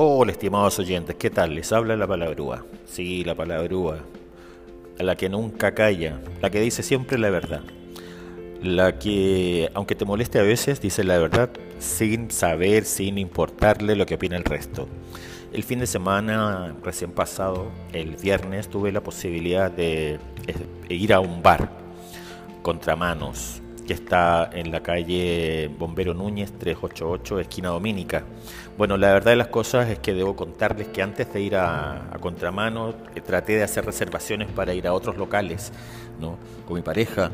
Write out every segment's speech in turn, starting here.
Hola, estimados oyentes, ¿qué tal? Les habla la palabrúa. Sí, la palabrúa. La que nunca calla, la que dice siempre la verdad. La que, aunque te moleste a veces, dice la verdad sin saber, sin importarle lo que opina el resto. El fin de semana recién pasado, el viernes, tuve la posibilidad de eh, ir a un bar, Contramanos, que está en la calle Bombero Núñez 388, esquina Domínica. Bueno, la verdad de las cosas es que debo contarles que antes de ir a, Contramano eh, traté de hacer reservaciones para ir a otros locales, ¿no? Con mi pareja,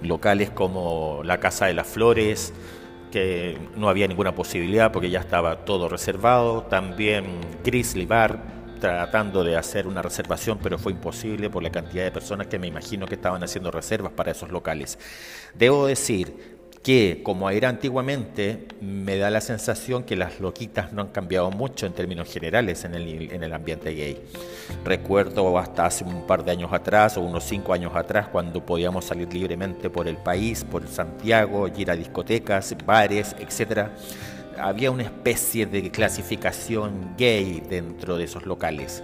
locales como la Casa de las Flores, que no había ninguna posibilidad porque ya estaba todo reservado. También Grizzly Bar, tratando de hacer una reservación, pero fue imposible por la cantidad de personas que me imagino que estaban haciendo reservas para esos locales. Debo decir que, como era antiguamente, me da la sensación que las loquitas no han cambiado mucho en términos generales en el, en el ambiente gay. Recuerdo hasta hace un par de años atrás, o unos cinco años atrás, cuando podíamos salir libremente por el país, por Santiago, ir a discotecas, bares, etcétera había una especie de clasificación gay dentro de esos locales.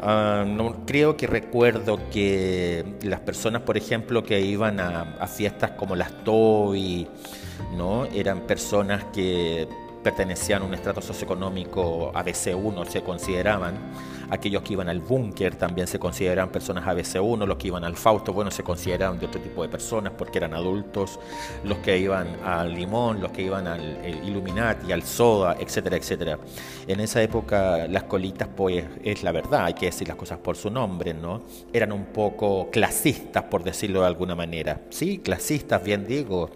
Ah, no, creo que recuerdo que las personas, por ejemplo, que iban a, fiestas como las Toy, ¿no? eran personas que pertenecían a un estrato socioeconómico ABC1, se consideraban. Aquellos que iban al búnker también se consideraban personas ABC1, los que iban al Fausto, bueno, se consideraban de otro tipo de personas porque eran adultos, los que iban al Limón, los que iban al Illuminati, al Soda, etcétera, etcétera. En esa época las colitas, pues es la verdad, hay que decir las cosas por su nombre, ¿no? Eran un poco clasistas, por decirlo de alguna manera. Sí, clasistas, bien digo.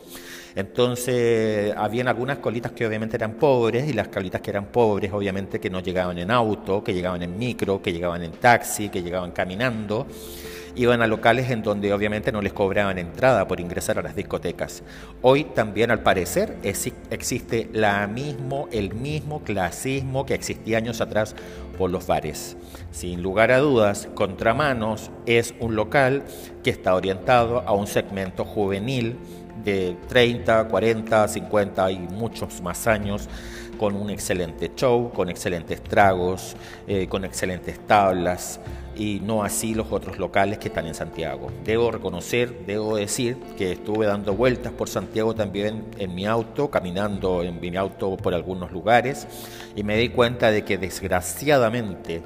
Entonces, habían algunas colitas que obviamente eran pobres y las colitas que eran pobres, obviamente que no llegaban en auto, que llegaban en micro, que llegaban en taxi, que llegaban caminando iban a locales en donde obviamente no les cobraban entrada por ingresar a las discotecas. Hoy también al parecer existe la mismo, el mismo clasismo que existía años atrás por los bares. Sin lugar a dudas, Contramanos es un local que está orientado a un segmento juvenil de 30, 40, 50 y muchos más años, con un excelente show, con excelentes tragos, eh, con excelentes tablas y no así los otros locales que están en Santiago. Debo reconocer, debo decir que estuve dando vueltas por Santiago también en mi auto, caminando en mi auto por algunos lugares y me di cuenta de que desgraciadamente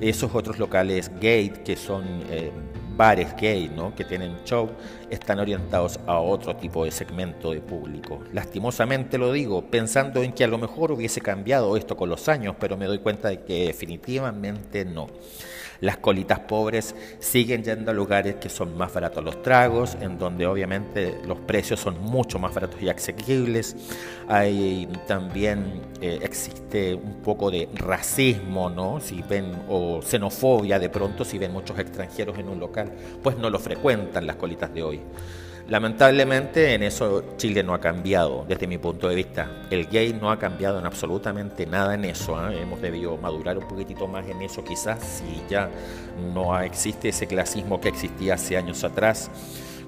esos otros locales gate que son... Eh, bares gay, ¿no? que tienen show, están orientados a otro tipo de segmento de público. Lastimosamente lo digo, pensando en que a lo mejor hubiese cambiado esto con los años, pero me doy cuenta de que definitivamente no. Las colitas pobres siguen yendo a lugares que son más baratos los tragos, en donde obviamente los precios son mucho más baratos y asequibles. Hay también eh, existe un poco de racismo, ¿no? Si ven o xenofobia de pronto si ven muchos extranjeros en un local, pues no lo frecuentan las colitas de hoy. Lamentablemente en eso Chile no ha cambiado desde mi punto de vista. El gay no ha cambiado en absolutamente nada en eso. ¿eh? Hemos debido madurar un poquitito más en eso quizás si ya no existe ese clasismo que existía hace años atrás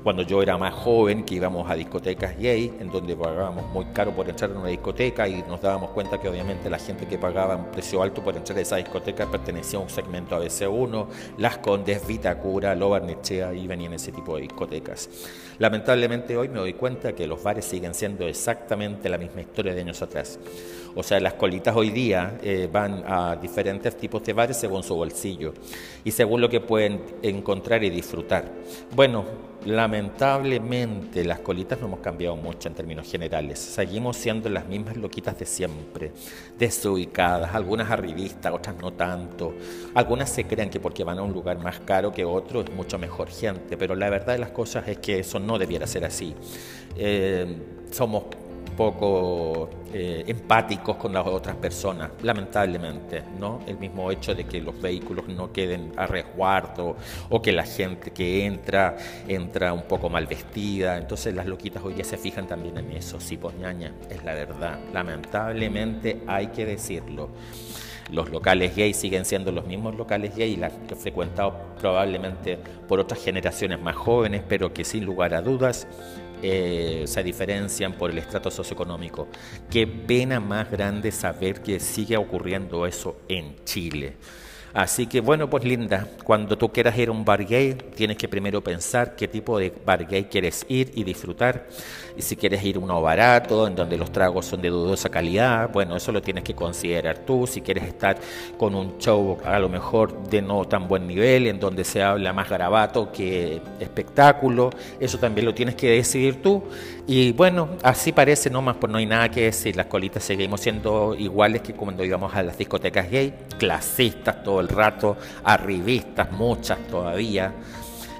cuando yo era más joven, que íbamos a discotecas gay, en donde pagábamos muy caro por entrar en una discoteca y nos dábamos cuenta que obviamente la gente que pagaba un precio alto por entrar a esa discoteca pertenecía a un segmento ABC1, Las Condes, Vitacura, Lobarnechea y venían ese tipo de discotecas. Lamentablemente hoy me doy cuenta que los bares siguen siendo exactamente la misma historia de años atrás. O sea, las colitas hoy día eh, van a diferentes tipos de bares según su bolsillo y según lo que pueden encontrar y disfrutar. Bueno, Lamentablemente las colitas no hemos cambiado mucho en términos generales. Seguimos siendo las mismas loquitas de siempre, desubicadas, algunas arribistas, otras no tanto. Algunas se creen que porque van a un lugar más caro que otro es mucho mejor gente, pero la verdad de las cosas es que eso no debiera ser así. Eh, somos poco eh, empáticos con las otras personas, lamentablemente, ¿no? El mismo hecho de que los vehículos no queden a resguardo o que la gente que entra entra un poco mal vestida, entonces las loquitas hoy día se fijan también en eso, sí, pues ñaña, es la verdad, lamentablemente hay que decirlo. Los locales gay siguen siendo los mismos locales gay, las que he frecuentado probablemente por otras generaciones más jóvenes, pero que sin lugar a dudas eh, se diferencian por el estrato socioeconómico. Qué pena más grande saber que sigue ocurriendo eso en Chile. Así que bueno, pues linda, cuando tú quieras ir a un bar gay, tienes que primero pensar qué tipo de bar gay quieres ir y disfrutar. Y si quieres ir a uno barato, en donde los tragos son de dudosa calidad, bueno, eso lo tienes que considerar tú. Si quieres estar con un show a lo mejor de no tan buen nivel, en donde se habla más garabato que espectáculo, eso también lo tienes que decidir tú. Y bueno, así parece nomás, pues no hay nada que decir. Las colitas seguimos siendo iguales que cuando íbamos a las discotecas gay, clasistas todo el rato, arribistas, muchas todavía.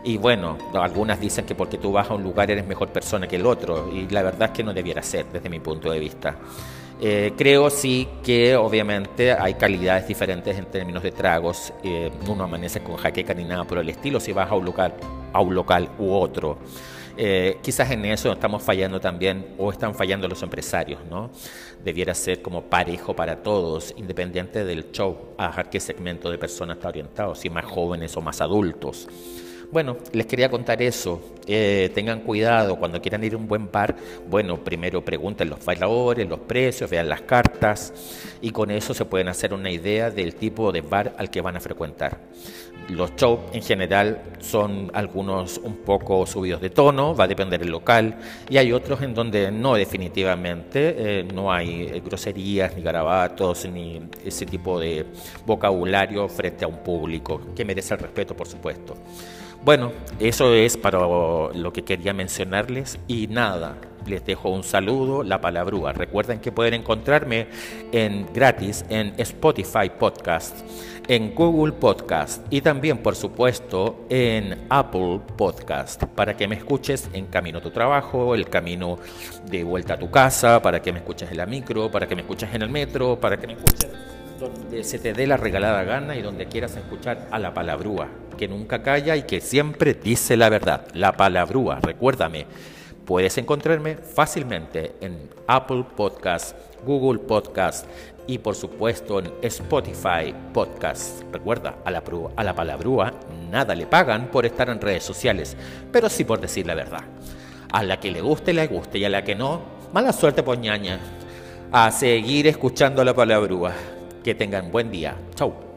Y bueno, algunas dicen que porque tú vas a un lugar eres mejor persona que el otro, y la verdad es que no debiera ser desde mi punto de vista. Eh, creo sí que obviamente hay calidades diferentes en términos de tragos. Eh, uno amanece con jaqueca ni nada por el estilo si vas a un local, a un local u otro. Eh, quizás en eso estamos fallando también, o están fallando los empresarios, ¿no? Debiera ser como parejo para todos, independiente del show, a qué segmento de personas está orientado, si más jóvenes o más adultos. Bueno, les quería contar eso. Eh, tengan cuidado cuando quieran ir a un buen bar. Bueno, primero pregunten los bailadores, los precios, vean las cartas y con eso se pueden hacer una idea del tipo de bar al que van a frecuentar. Los shows en general son algunos un poco subidos de tono, va a depender del local, y hay otros en donde no definitivamente, eh, no hay eh, groserías, ni garabatos, ni ese tipo de vocabulario frente a un público, que merece el respeto, por supuesto. Bueno, eso es para lo que quería mencionarles y nada, les dejo un saludo, la palabrúa. Recuerden que pueden encontrarme en gratis en Spotify Podcast en Google Podcast y también, por supuesto, en Apple Podcast, para que me escuches en camino a tu trabajo, el camino de vuelta a tu casa, para que me escuches en la micro, para que me escuches en el metro, para que me escuches donde se te dé la regalada gana y donde quieras escuchar a la palabrúa, que nunca calla y que siempre dice la verdad. La palabrúa, recuérdame, puedes encontrarme fácilmente en Apple Podcast, Google Podcast, y por supuesto en Spotify Podcast. Recuerda, a la, a la palabrúa nada le pagan por estar en redes sociales, pero sí por decir la verdad. A la que le guste, le guste, y a la que no, mala suerte poñaña. A seguir escuchando la palabrúa. Que tengan buen día. Chau.